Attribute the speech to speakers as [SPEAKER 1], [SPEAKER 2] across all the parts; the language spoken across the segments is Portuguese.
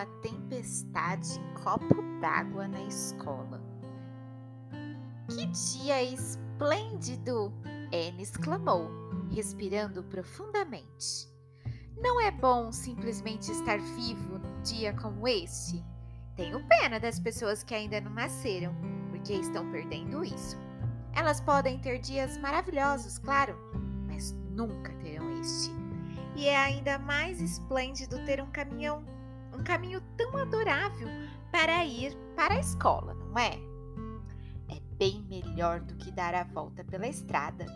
[SPEAKER 1] uma tempestade em copo d'água na escola. Que dia esplêndido! Anne exclamou, respirando profundamente. Não é bom simplesmente estar vivo num dia como este? Tenho pena das pessoas que ainda não nasceram, porque estão perdendo isso. Elas podem ter dias maravilhosos, claro, mas nunca terão este. E é ainda mais esplêndido ter um caminhão, um caminho tão adorável para ir para a escola, não é? É bem melhor do que dar a volta pela estrada.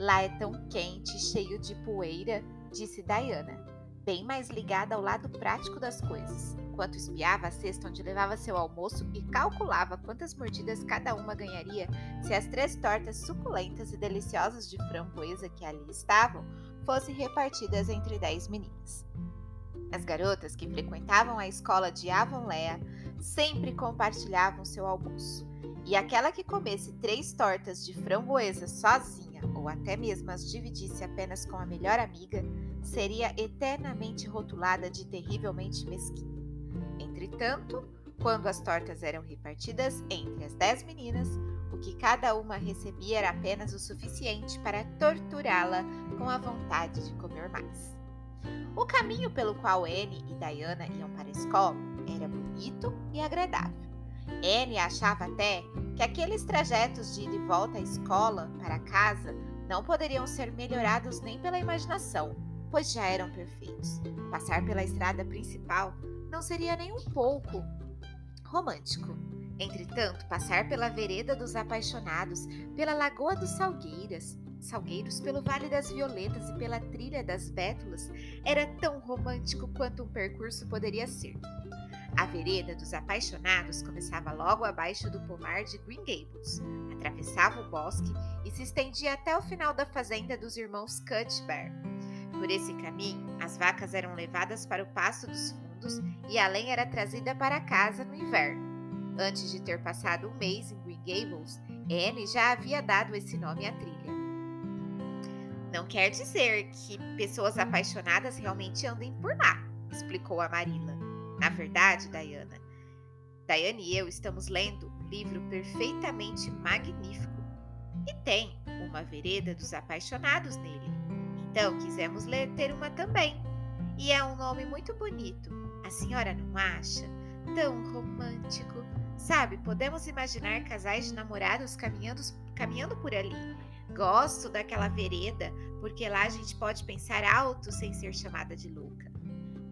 [SPEAKER 1] Lá é tão quente e cheio de poeira, disse Diana, bem mais ligada ao lado prático das coisas, enquanto espiava a cesta onde levava seu almoço e calculava quantas mordidas cada uma ganharia se as três tortas suculentas e deliciosas de framboesa que ali estavam fossem repartidas entre dez meninas. As garotas que frequentavam a escola de Avonlea sempre compartilhavam seu almoço, e aquela que comesse três tortas de framboesa sozinha ou até mesmo as dividisse apenas com a melhor amiga, seria eternamente rotulada de terrivelmente mesquinha. Entretanto, quando as tortas eram repartidas entre as dez meninas, o que cada uma recebia era apenas o suficiente para torturá-la com a vontade de comer mais. O caminho pelo qual Anne e Diana iam para a escola era bonito e agradável. Anne achava até que aqueles trajetos de ir e volta à escola para casa não poderiam ser melhorados nem pela imaginação, pois já eram perfeitos. Passar pela estrada principal não seria nem um pouco romântico. Entretanto, passar pela vereda dos apaixonados, pela lagoa dos salgueiras, salgueiros, pelo Vale das Violetas e pela trilha das Bétulas era tão romântico quanto um percurso poderia ser. A vereda dos apaixonados começava logo abaixo do pomar de Green Gables, atravessava o bosque e se estendia até o final da fazenda dos irmãos Cuthbert. Por esse caminho, as vacas eram levadas para o pasto dos fundos e a lenha era trazida para casa no inverno. Antes de ter passado um mês em Green Gables, Anne já havia dado esse nome à trilha. Não quer dizer que pessoas apaixonadas realmente andem por lá, explicou a Marilla. Na verdade, Diana, Diane e eu estamos lendo um livro perfeitamente magnífico e tem uma vereda dos apaixonados nele. Então quisemos ler ter uma também. E é um nome muito bonito. A senhora não acha? Tão romântico. Sabe, podemos imaginar casais de namorados caminhando, caminhando por ali. Gosto daquela vereda, porque lá a gente pode pensar alto sem ser chamada de louca.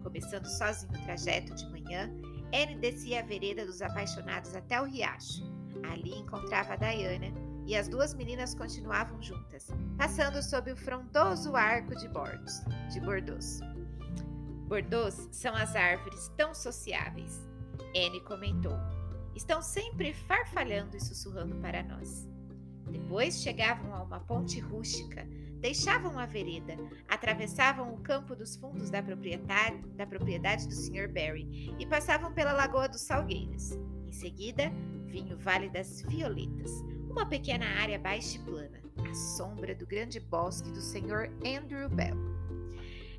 [SPEAKER 1] Começando sozinho o trajeto de manhã, Anne descia a vereda dos apaixonados até o riacho. Ali encontrava a Diana e as duas meninas continuavam juntas, passando sob o frondoso arco de bordos, de Bordeaux. Bordeaux são as árvores tão sociáveis. Anne comentou. Estão sempre farfalhando e sussurrando para nós. Depois chegavam a uma ponte rústica, deixavam a vereda, atravessavam o campo dos fundos da propriedade, da propriedade do Sr. Barry e passavam pela Lagoa dos Salgueiros. Em seguida, vinha o Vale das Violetas, uma pequena área baixa e plana, à sombra do grande bosque do Sr. Andrew Bell.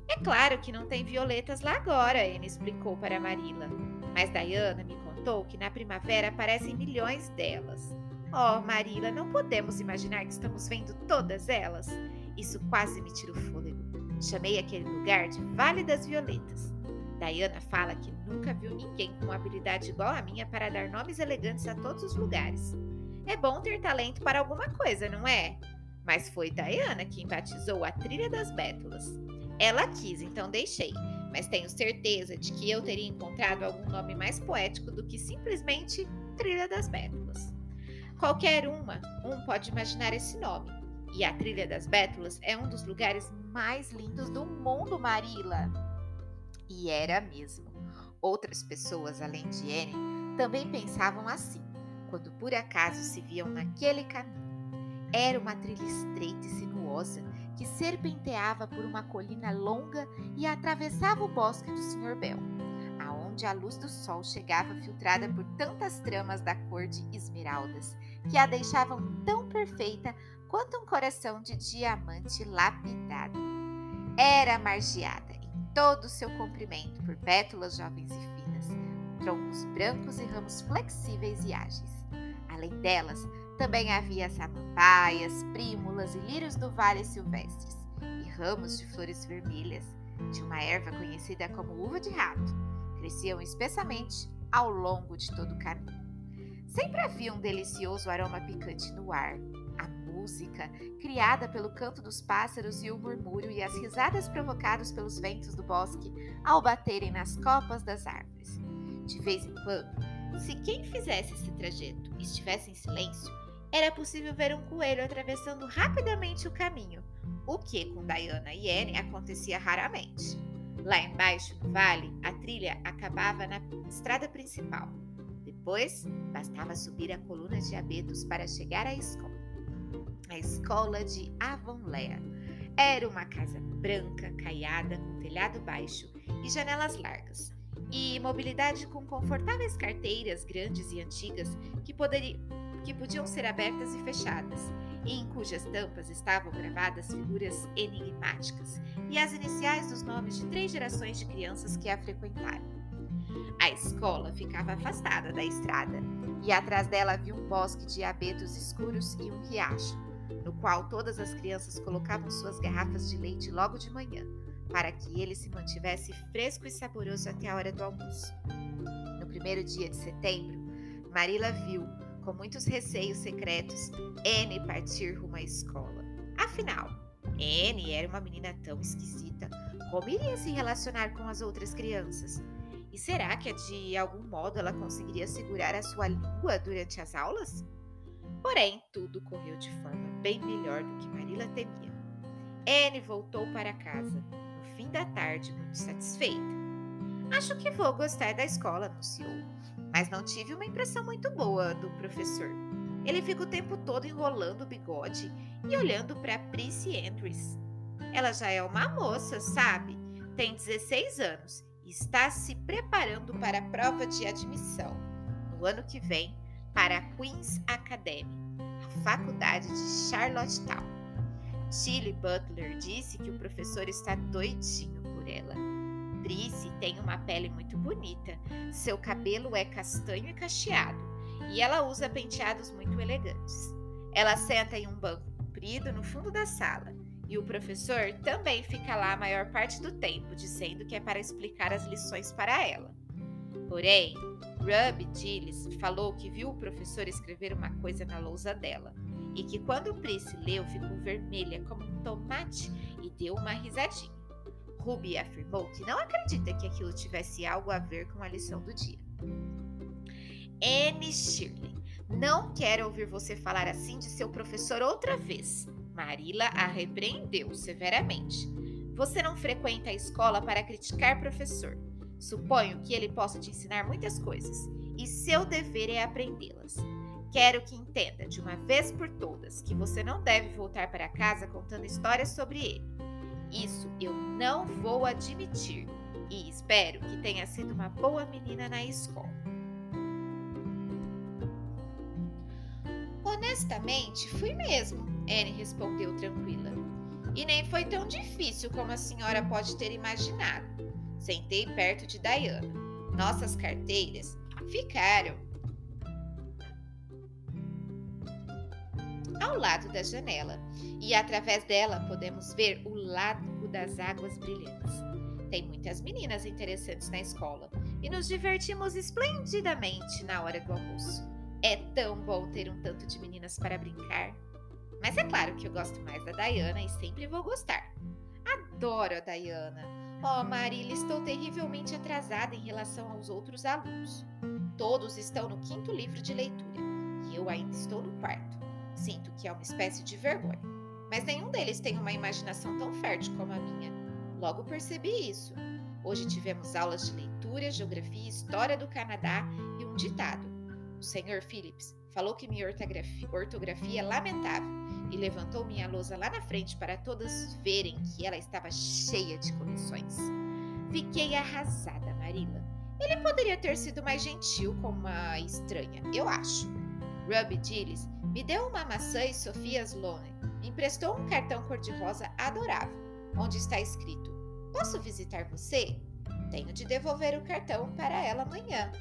[SPEAKER 1] É claro que não tem violetas lá agora, Anne explicou para Marilla, mas Diana me contou que na primavera aparecem milhões delas. Oh, Marila, não podemos imaginar que estamos vendo todas elas. Isso quase me tira o fôlego. Chamei aquele lugar de Vale das Violetas. Diana fala que nunca viu ninguém com habilidade igual a minha para dar nomes elegantes a todos os lugares. É bom ter talento para alguma coisa, não é? Mas foi Diana quem batizou a Trilha das Bétulas. Ela quis, então deixei, mas tenho certeza de que eu teria encontrado algum nome mais poético do que simplesmente Trilha das Bétulas. Qualquer uma, um pode imaginar esse nome. E a Trilha das Bétulas é um dos lugares mais lindos do mundo, Marila. E era mesmo. Outras pessoas, além de Anne, também pensavam assim, quando por acaso se viam naquele caminho. Era uma trilha estreita e sinuosa que serpenteava por uma colina longa e atravessava o bosque do Sr. Bell, aonde a luz do sol chegava filtrada por tantas tramas da cor de esmeraldas que a deixavam tão perfeita quanto um coração de diamante lapidado. Era margeada em todo o seu comprimento por pétalas jovens e finas, troncos brancos e ramos flexíveis e ágeis. Além delas, também havia samambaias, prímulas e lírios do vale silvestres, e ramos de flores vermelhas, de uma erva conhecida como uva de rato. Cresciam espessamente ao longo de todo o caminho. Sempre havia um delicioso aroma picante no ar. A música, criada pelo canto dos pássaros e o murmúrio e as risadas provocadas pelos ventos do bosque ao baterem nas copas das árvores. De vez em quando, se quem fizesse esse trajeto estivesse em silêncio, era possível ver um coelho atravessando rapidamente o caminho, o que com Diana e Anne acontecia raramente. Lá embaixo, no vale, a trilha acabava na estrada principal. Depois, bastava subir a coluna de abetos para chegar à escola. A escola de Avonlea era uma casa branca, caiada, com telhado baixo e janelas largas, e mobilidade com confortáveis carteiras grandes e antigas que, poderiam, que podiam ser abertas e fechadas, e em cujas tampas estavam gravadas figuras enigmáticas e as iniciais dos nomes de três gerações de crianças que a frequentaram. A escola ficava afastada da estrada e atrás dela havia um bosque de abetos escuros e um riacho, no qual todas as crianças colocavam suas garrafas de leite logo de manhã, para que ele se mantivesse fresco e saboroso até a hora do almoço. No primeiro dia de setembro, Marila viu com muitos receios secretos, Anne partir rumo à escola. Afinal, Anne era uma menina tão esquisita. Como iria se relacionar com as outras crianças? E será que de algum modo ela conseguiria segurar a sua língua durante as aulas? Porém, tudo correu de forma bem melhor do que Marila temia. Anne voltou para casa, no fim da tarde, muito satisfeita. Acho que vou gostar da escola, anunciou mas não tive uma impressão muito boa do professor. Ele fica o tempo todo enrolando o bigode e olhando para Prissy Andrews. Ela já é uma moça, sabe? Tem 16 anos está se preparando para a prova de admissão no ano que vem para a Queen's Academy, a faculdade de Charlottetown. Tilly Butler disse que o professor está doidinho por ela Brice tem uma pele muito bonita, seu cabelo é castanho e cacheado, e ela usa penteados muito elegantes. Ela senta em um banco comprido no fundo da sala, e o professor também fica lá a maior parte do tempo, dizendo que é para explicar as lições para ela. Porém, Ruby Gillis falou que viu o professor escrever uma coisa na lousa dela, e que quando Brice leu ficou vermelha como um tomate e deu uma risadinha. Ruby afirmou que não acredita que aquilo tivesse algo a ver com a lição do dia. Anne Shirley, não quero ouvir você falar assim de seu professor outra vez. Marilla a repreendeu severamente. Você não frequenta a escola para criticar professor. Suponho que ele possa te ensinar muitas coisas e seu dever é aprendê-las. Quero que entenda de uma vez por todas que você não deve voltar para casa contando histórias sobre ele. Isso eu não vou admitir e espero que tenha sido uma boa menina na escola. Honestamente, fui mesmo, Anne respondeu tranquila. E nem foi tão difícil como a senhora pode ter imaginado. Sentei perto de Diana. Nossas carteiras ficaram ao lado da janela, e através dela podemos ver o lago das águas brilhantes. Tem muitas meninas interessantes na escola e nos divertimos esplendidamente na hora do almoço. É tão bom ter um tanto de meninas para brincar. Mas é claro que eu gosto mais da Diana e sempre vou gostar. Adoro a Diana. Oh, Marília, estou terrivelmente atrasada em relação aos outros alunos. Todos estão no quinto livro de leitura e eu ainda estou no quarto. Sinto que é uma espécie de vergonha. Mas nenhum deles tem uma imaginação tão fértil como a minha. Logo percebi isso. Hoje tivemos aulas de leitura, geografia, história do Canadá e um ditado. O Sr. Phillips falou que minha ortografia, ortografia é lamentável e levantou minha lousa lá na frente para todos verem que ela estava cheia de correções. Fiquei arrasada, Marila. Ele poderia ter sido mais gentil com uma estranha, eu acho. Ruby Gillis me deu uma maçã e Sofia Sloane me emprestou um cartão cor-de-rosa adorável, onde está escrito: Posso visitar você? Tenho de devolver o cartão para ela amanhã.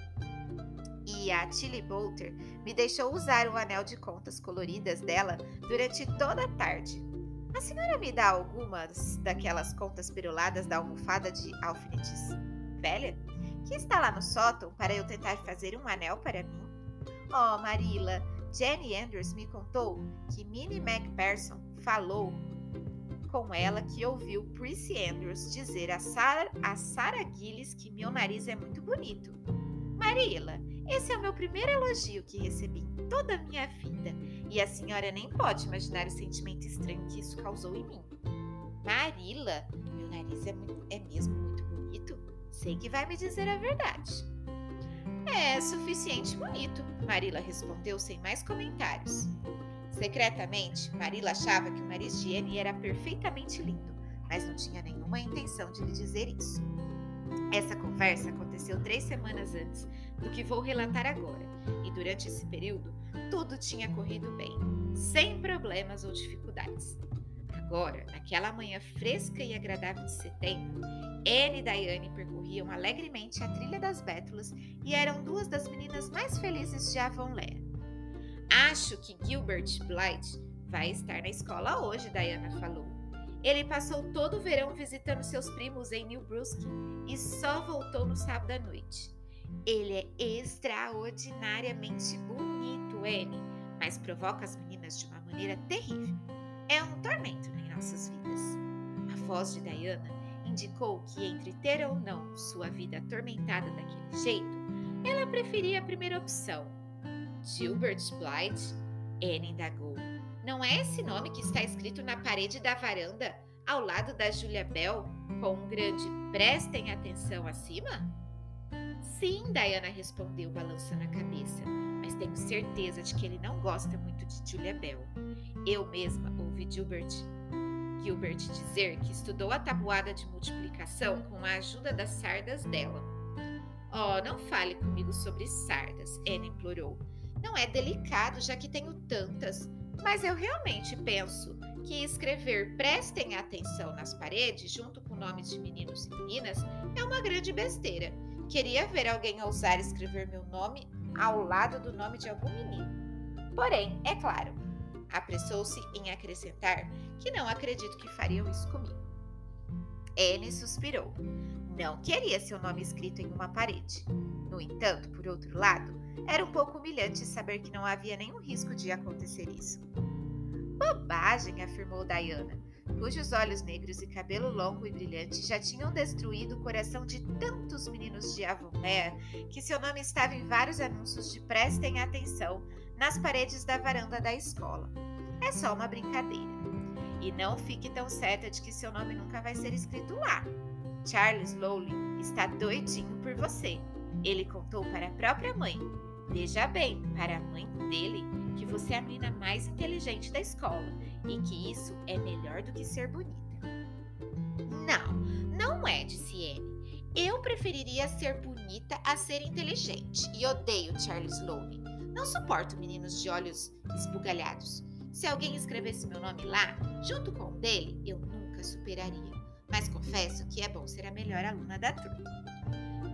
[SPEAKER 1] E a Tilly Bolter me deixou usar o anel de contas coloridas dela durante toda a tarde. A senhora me dá algumas daquelas contas peroladas da almofada de alfinetes velha? Que está lá no sótão para eu tentar fazer um anel para mim? Oh, Marilla, Jenny Andrews me contou que Minnie MacPherson falou com ela que ouviu Prissy Andrews dizer a Sarah, a Sarah Gillis que meu nariz é muito bonito. Marilla, esse é o meu primeiro elogio que recebi em toda a minha vida e a senhora nem pode imaginar o sentimento estranho que isso causou em mim. Marilla, meu nariz é, muito, é mesmo muito bonito? Sei que vai me dizer a verdade. É suficiente bonito, Marilla respondeu sem mais comentários. Secretamente, Marilla achava que o nariz de Anne era perfeitamente lindo, mas não tinha nenhuma intenção de lhe dizer isso. Essa conversa aconteceu três semanas antes do que vou relatar agora, e durante esse período tudo tinha corrido bem, sem problemas ou dificuldades. Agora, naquela manhã fresca e agradável de setembro, Anne e Diane percorriam alegremente a trilha das bétulas e eram duas das meninas mais felizes de Avonlea. Acho que Gilbert Blythe vai estar na escola hoje, Diana falou. Ele passou todo o verão visitando seus primos em New Brunswick e só voltou no sábado à noite. Ele é extraordinariamente bonito, Anne, mas provoca as meninas de uma maneira terrível. É um tormento em nossas vidas. A voz de Diana indicou que entre ter ou não sua vida atormentada daquele jeito, ela preferia a primeira opção. Gilbert Blythe? Anne indagou. Não é esse nome que está escrito na parede da varanda, ao lado da Julia Bell, com um grande prestem atenção acima? Sim, Diana respondeu, balançando a cabeça, mas tenho certeza de que ele não gosta muito de Julia Bell. Eu mesma ouvi Gilbert Gilbert dizer que estudou a tabuada de multiplicação com a ajuda das sardas dela. Oh, não fale comigo sobre sardas, Anne implorou. Não é delicado, já que tenho tantas, mas eu realmente penso que escrever prestem atenção nas paredes, junto com nomes de meninos e meninas, é uma grande besteira. Queria ver alguém ousar escrever meu nome ao lado do nome de algum menino. Porém, é claro, Apressou-se em acrescentar que não acredito que fariam isso comigo. Anne suspirou. Não queria seu nome escrito em uma parede. No entanto, por outro lado, era um pouco humilhante saber que não havia nenhum risco de acontecer isso. Bobagem, afirmou Diana, cujos olhos negros e cabelo longo e brilhante já tinham destruído o coração de tantos meninos de Avonlea que seu nome estava em vários anúncios de prestem atenção nas paredes da varanda da escola. É só uma brincadeira. E não fique tão certa de que seu nome nunca vai ser escrito lá. Charles Lowley está doidinho por você. Ele contou para a própria mãe. Veja bem, para a mãe dele, que você é a menina mais inteligente da escola e que isso é melhor do que ser bonita. Não, não é, disse Anne. Eu preferiria ser bonita a ser inteligente e odeio Charles Lowley. Não suporto meninos de olhos esbugalhados. Se alguém escrevesse meu nome lá, junto com o dele, eu nunca superaria. Mas confesso que é bom ser a melhor aluna da turma.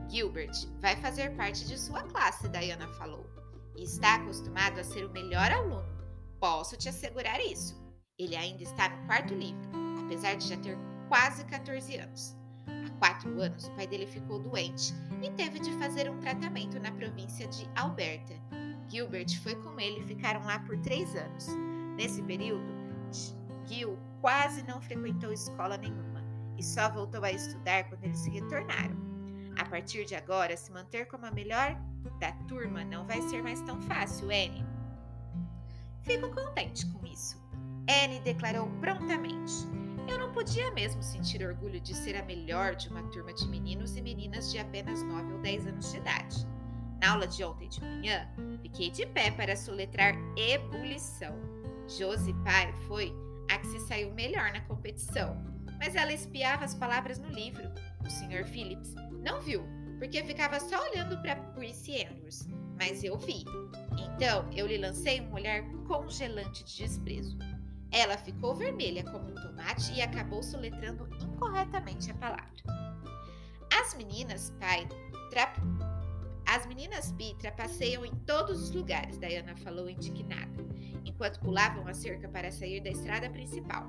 [SPEAKER 1] Gilbert vai fazer parte de sua classe, Diana falou. E está acostumado a ser o melhor aluno. Posso te assegurar isso. Ele ainda está no quarto livro, apesar de já ter quase 14 anos. Há quatro anos, o pai dele ficou doente e teve de fazer um tratamento na província de Alberta, Gilbert foi com ele e ficaram lá por três anos. Nesse período, Gil quase não frequentou escola nenhuma e só voltou a estudar quando eles retornaram. A partir de agora, se manter como a melhor da turma não vai ser mais tão fácil, Anne. Fico contente com isso. Anne declarou prontamente. Eu não podia mesmo sentir orgulho de ser a melhor de uma turma de meninos e meninas de apenas 9 ou 10 anos de idade. Na aula de ontem de manhã, fiquei de pé para soletrar ebulição. Josie Pai foi a que se saiu melhor na competição, mas ela espiava as palavras no livro. O Sr. Phillips não viu, porque ficava só olhando para Prissy Andrews, mas eu vi. Então eu lhe lancei um olhar congelante de desprezo. Ela ficou vermelha como um tomate e acabou soletrando incorretamente a palavra. As meninas, pai, As meninas Bi trapaceiam em todos os lugares, Diana falou indignada, enquanto pulavam a cerca para sair da estrada principal.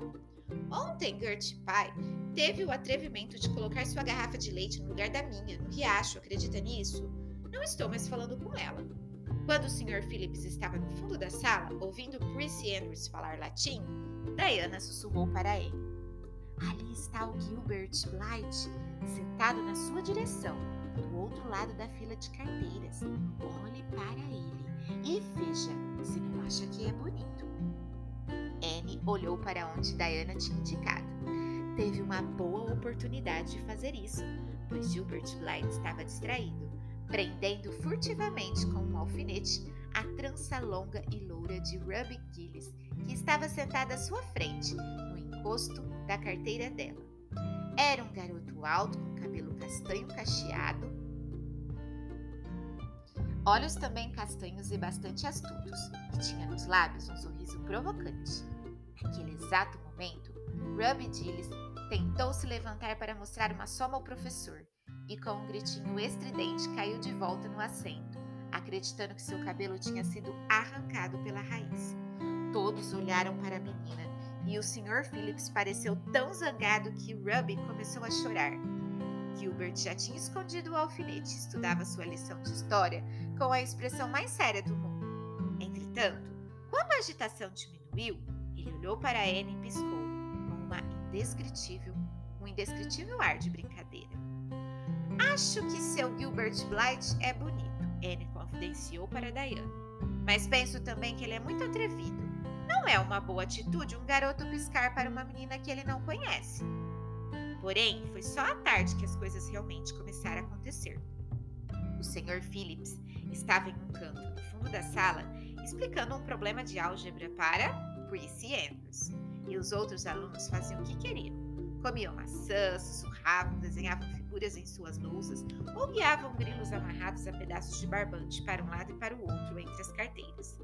[SPEAKER 1] Ontem, Gertie Pie teve o atrevimento de colocar sua garrafa de leite no lugar da minha, no riacho. Acredita nisso? Não estou mais falando com ela. Quando o Sr. Phillips estava no fundo da sala, ouvindo Prissy Andrews falar latim, Diana sussurrou para ele. Ali está o Gilbert Blythe, sentado na sua direção, do outro lado da fila de carteiras. Olhe para ele e veja se não acha que é bonito. Olhou para onde Diana tinha indicado. Teve uma boa oportunidade de fazer isso, pois Gilbert Blythe estava distraído, prendendo furtivamente com um alfinete a trança longa e loura de Ruby Gillis, que estava sentada à sua frente, no encosto da carteira dela. Era um garoto alto com cabelo castanho cacheado, olhos também castanhos e bastante astutos, e tinha nos lábios um sorriso provocante. Naquele exato momento, Ruby Gillis tentou se levantar para mostrar uma soma ao professor e, com um gritinho estridente, caiu de volta no assento, acreditando que seu cabelo tinha sido arrancado pela raiz. Todos olharam para a menina e o Sr. Phillips pareceu tão zangado que Ruby começou a chorar. Gilbert já tinha escondido o alfinete e estudava sua lição de história com a expressão mais séria do mundo. Entretanto, quando a agitação diminuiu, ele olhou para Anne e piscou, com uma indescritível, um indescritível ar de brincadeira. Acho que seu Gilbert Blythe é bonito, Anne confidenciou para Diana. Mas penso também que ele é muito atrevido. Não é uma boa atitude um garoto piscar para uma menina que ele não conhece. Porém, foi só à tarde que as coisas realmente começaram a acontecer. O Sr. Phillips estava em um canto no fundo da sala explicando um problema de álgebra para Prissy Andrews. E os outros alunos faziam o que queriam. Comiam maçãs, sussurravam, desenhavam figuras em suas louças ou guiavam grilos amarrados a pedaços de barbante para um lado e para o outro entre as carteiras.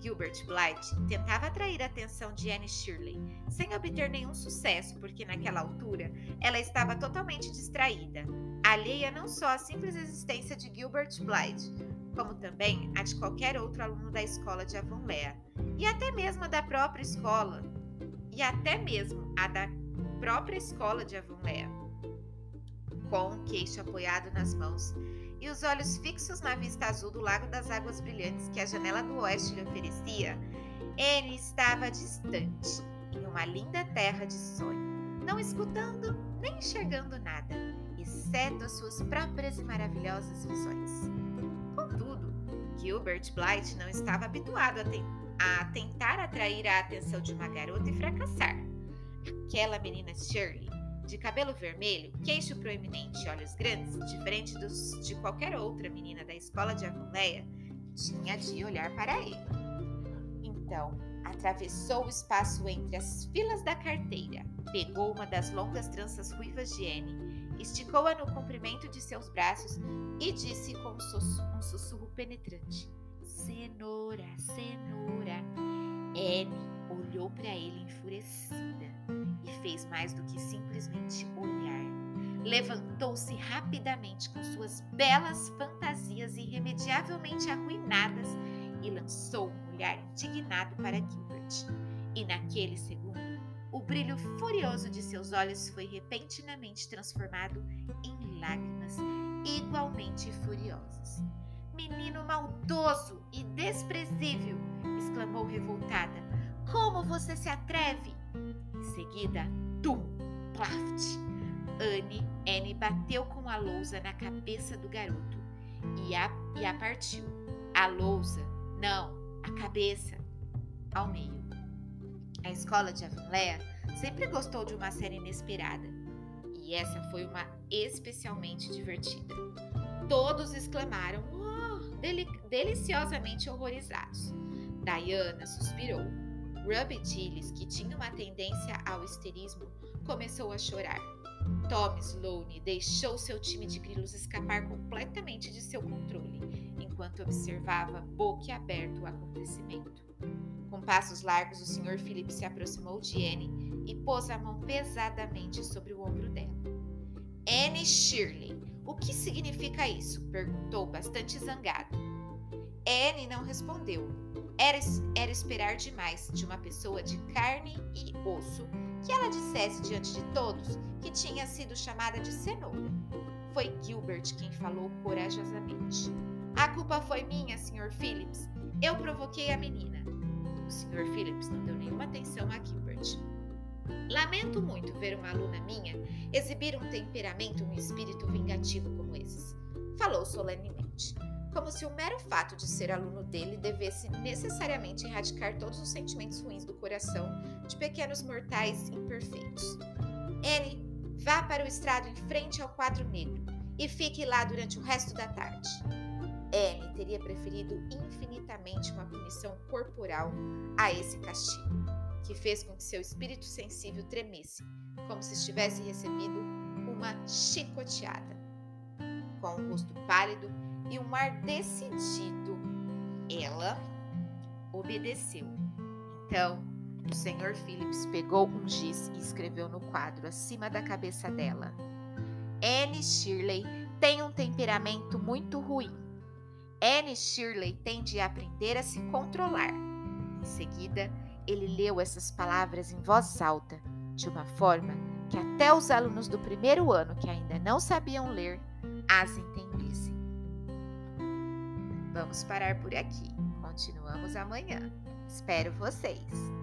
[SPEAKER 1] Gilbert Blythe tentava atrair a atenção de Anne Shirley, sem obter nenhum sucesso, porque naquela altura ela estava totalmente distraída, alheia não só à simples existência de Gilbert Blythe, como também a de qualquer outro aluno da escola de Avonlea, e até mesmo a da própria escola, e até mesmo a da própria escola de Avonlea. Com o queixo apoiado nas mãos e os olhos fixos na vista azul do Lago das Águas Brilhantes que a janela do oeste lhe oferecia, ele estava distante, em uma linda terra de sonho, não escutando nem enxergando nada, exceto as suas próprias e maravilhosas visões. Contudo, Gilbert Blythe não estava habituado a, te a tentar atrair a atenção de uma garota e fracassar. Aquela menina Shirley de cabelo vermelho, queixo proeminente e olhos grandes, diferente dos de qualquer outra menina da escola de Avonlea, tinha de olhar para ele. Então, atravessou o espaço entre as filas da carteira, pegou uma das longas tranças ruivas de Anne, esticou-a no comprimento de seus braços e disse com um sussurro, um sussurro penetrante: Cenoura, cenoura. Anne olhou para ele enfurecida e fez mais do que simplesmente olhar. Levantou-se rapidamente com suas belas fantasias irremediavelmente arruinadas e lançou um olhar indignado para Gilbert. E naquele segundo, o brilho furioso de seus olhos foi repentinamente transformado em lágrimas igualmente furiosas. Menino maldoso e desprezível! exclamou revoltada. Como você se atreve? Em seguida, tum, plaft. Anne, Anne bateu com a lousa na cabeça do garoto e a, e a partiu. A lousa, não, a cabeça, ao meio. A escola de Avonlea sempre gostou de uma série inesperada e essa foi uma especialmente divertida. Todos exclamaram, oh, deli deliciosamente horrorizados. Diana suspirou Ruby Gillis, que tinha uma tendência ao histerismo, começou a chorar. Tom Sloane deixou seu time de grilos escapar completamente de seu controle, enquanto observava boquiaberto o acontecimento. Com passos largos, o Sr. Philip se aproximou de Anne e pôs a mão pesadamente sobre o ombro dela. Anne Shirley, O que significa isso? perguntou, bastante zangado. Anne não respondeu. Era, era esperar demais de uma pessoa de carne e osso que ela dissesse diante de todos que tinha sido chamada de cenoura. Foi Gilbert quem falou corajosamente. A culpa foi minha, Sr. Phillips. Eu provoquei a menina. O Sr. Phillips não deu nenhuma atenção a Gilbert. Lamento muito ver uma aluna minha exibir um temperamento um espírito vingativo como esses. Falou solenemente, como se o mero fato de ser aluno dele devesse necessariamente erradicar todos os sentimentos ruins do coração de pequenos mortais imperfeitos. Anne, vá para o estrado em frente ao quadro negro e fique lá durante o resto da tarde. Anne teria preferido infinitamente uma punição corporal a esse castigo, que fez com que seu espírito sensível tremesse, como se estivesse recebido uma chicoteada. Com o rosto pálido e um ar decidido, ela obedeceu. Então, o Sr. Phillips pegou um giz e escreveu no quadro acima da cabeça dela. Anne Shirley tem um temperamento muito ruim Anne Shirley tende a aprender a se controlar. Em seguida, ele leu essas palavras em voz alta, de uma forma que até os alunos do primeiro ano que ainda não sabiam ler as entendessem. Vamos parar por aqui. Continuamos amanhã. Espero vocês!